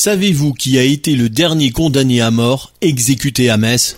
Savez-vous qui a été le dernier condamné à mort exécuté à Metz?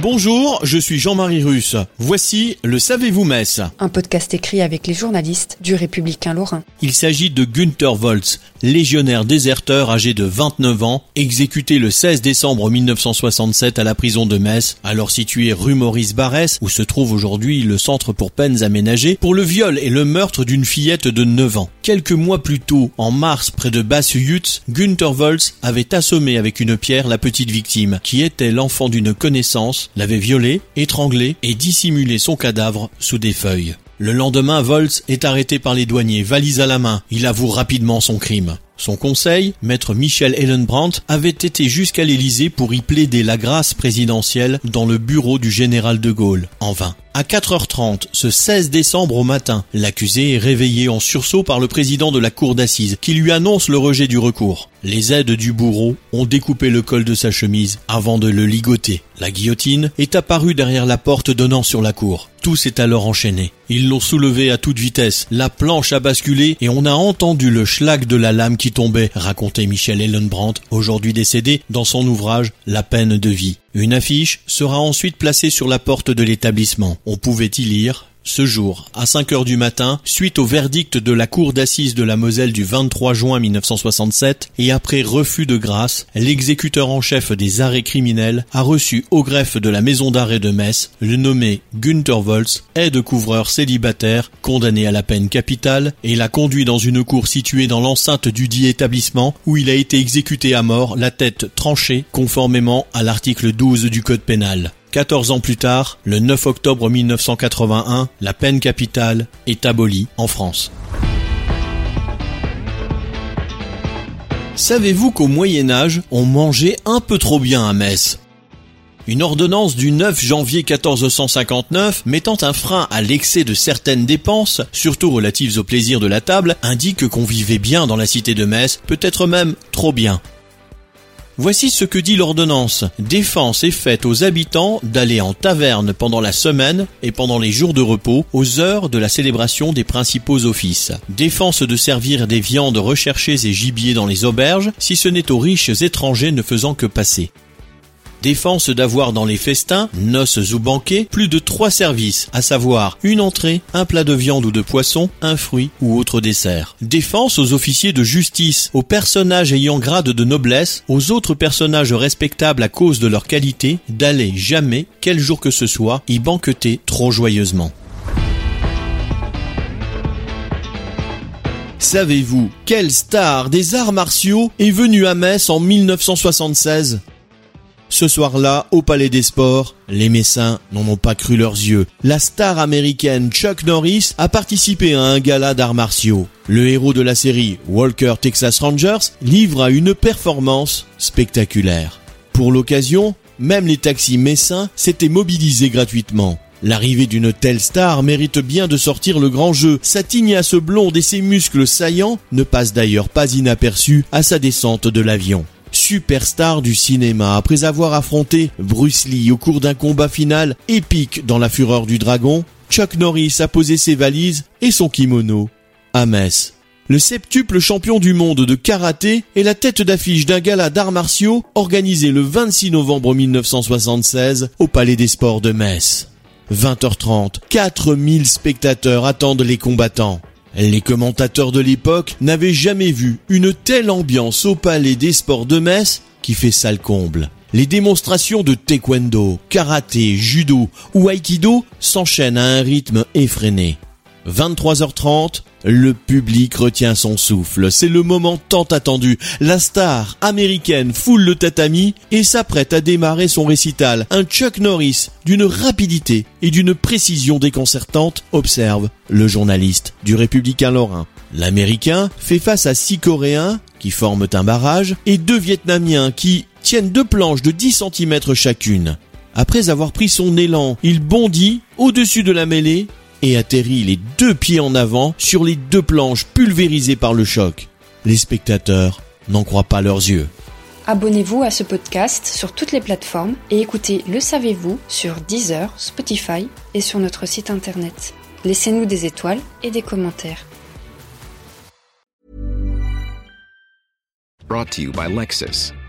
Bonjour, je suis Jean-Marie Russe. Voici le Savez-vous Metz Un podcast écrit avec les journalistes du Républicain Lorrain. Il s'agit de Günther Volz, légionnaire déserteur âgé de 29 ans, exécuté le 16 décembre 1967 à la prison de Metz, alors située rue Maurice Barrès, où se trouve aujourd'hui le centre pour peines aménagées, pour le viol et le meurtre d'une fillette de 9 ans. Quelques mois plus tôt, en mars, près de Basse-Jutz, Günther Volz avait assommé avec une pierre la petite victime, qui était l'enfant d'une connaissance l'avait violé, étranglé et dissimulé son cadavre sous des feuilles. Le lendemain, Volz est arrêté par les douaniers, valise à la main. Il avoue rapidement son crime. Son conseil, maître Michel Ellenbrandt, avait été jusqu'à l'Élysée pour y plaider la grâce présidentielle dans le bureau du général de Gaulle. En vain. À 4h30, ce 16 décembre au matin, l'accusé est réveillé en sursaut par le président de la cour d'assises qui lui annonce le rejet du recours. Les aides du bourreau ont découpé le col de sa chemise avant de le ligoter. La guillotine est apparue derrière la porte donnant sur la cour. Tout s'est alors enchaîné. Ils l'ont soulevé à toute vitesse. La planche a basculé et on a entendu le schlag de la lame qui tombait, racontait Michel Ellenbrandt, aujourd'hui décédé, dans son ouvrage La peine de vie. Une affiche sera ensuite placée sur la porte de l'établissement. On pouvait y lire ce jour, à 5 heures du matin, suite au verdict de la Cour d'assises de la Moselle du 23 juin 1967, et après refus de grâce, l'exécuteur en chef des arrêts criminels a reçu au greffe de la maison d'arrêt de Metz le nommé Günther Volz, aide-couvreur célibataire, condamné à la peine capitale, et l'a conduit dans une cour située dans l'enceinte du dit établissement où il a été exécuté à mort, la tête tranchée, conformément à l'article 12 du Code pénal. 14 ans plus tard, le 9 octobre 1981, la peine capitale est abolie en France. Savez-vous qu'au Moyen Âge, on mangeait un peu trop bien à Metz une ordonnance du 9 janvier 1459 mettant un frein à l'excès de certaines dépenses, surtout relatives au plaisir de la table, indique qu'on vivait bien dans la cité de Metz, peut-être même trop bien. Voici ce que dit l'ordonnance. Défense est faite aux habitants d'aller en taverne pendant la semaine et pendant les jours de repos aux heures de la célébration des principaux offices. Défense de servir des viandes recherchées et gibier dans les auberges si ce n'est aux riches étrangers ne faisant que passer. Défense d'avoir dans les festins, noces ou banquets, plus de trois services, à savoir une entrée, un plat de viande ou de poisson, un fruit ou autre dessert. Défense aux officiers de justice, aux personnages ayant grade de noblesse, aux autres personnages respectables à cause de leur qualité, d'aller jamais, quel jour que ce soit, y banqueter trop joyeusement. Savez-vous quelle star des arts martiaux est venue à Metz en 1976 ce soir-là, au Palais des Sports, les Messins n'en ont pas cru leurs yeux. La star américaine Chuck Norris a participé à un gala d'arts martiaux. Le héros de la série Walker Texas Rangers livre une performance spectaculaire. Pour l'occasion, même les taxis messins s'étaient mobilisés gratuitement. L'arrivée d'une telle star mérite bien de sortir le grand jeu. Sa tignasse blonde et ses muscles saillants ne passent d'ailleurs pas inaperçus à sa descente de l'avion superstar du cinéma, après avoir affronté Bruce Lee au cours d'un combat final épique dans La Fureur du Dragon, Chuck Norris a posé ses valises et son kimono à Metz. Le septuple champion du monde de karaté est la tête d'affiche d'un gala d'arts martiaux organisé le 26 novembre 1976 au Palais des Sports de Metz. 20h30, 4000 spectateurs attendent les combattants. Les commentateurs de l'époque n'avaient jamais vu une telle ambiance au palais des sports de Metz qui fait sale comble. Les démonstrations de taekwondo, karaté, judo ou aikido s'enchaînent à un rythme effréné. 23h30, le public retient son souffle. C'est le moment tant attendu. La star américaine foule le tatami et s'apprête à démarrer son récital. Un Chuck Norris d'une rapidité et d'une précision déconcertante, observe le journaliste du Républicain Lorrain. L'Américain fait face à six Coréens qui forment un barrage et deux Vietnamiens qui tiennent deux planches de 10 cm chacune. Après avoir pris son élan, il bondit au-dessus de la mêlée et atterrit les deux pieds en avant sur les deux planches pulvérisées par le choc. Les spectateurs n'en croient pas leurs yeux. Abonnez-vous à ce podcast sur toutes les plateformes et écoutez Le Savez-vous sur Deezer, Spotify et sur notre site internet. Laissez-nous des étoiles et des commentaires. Brought to you by Lexus.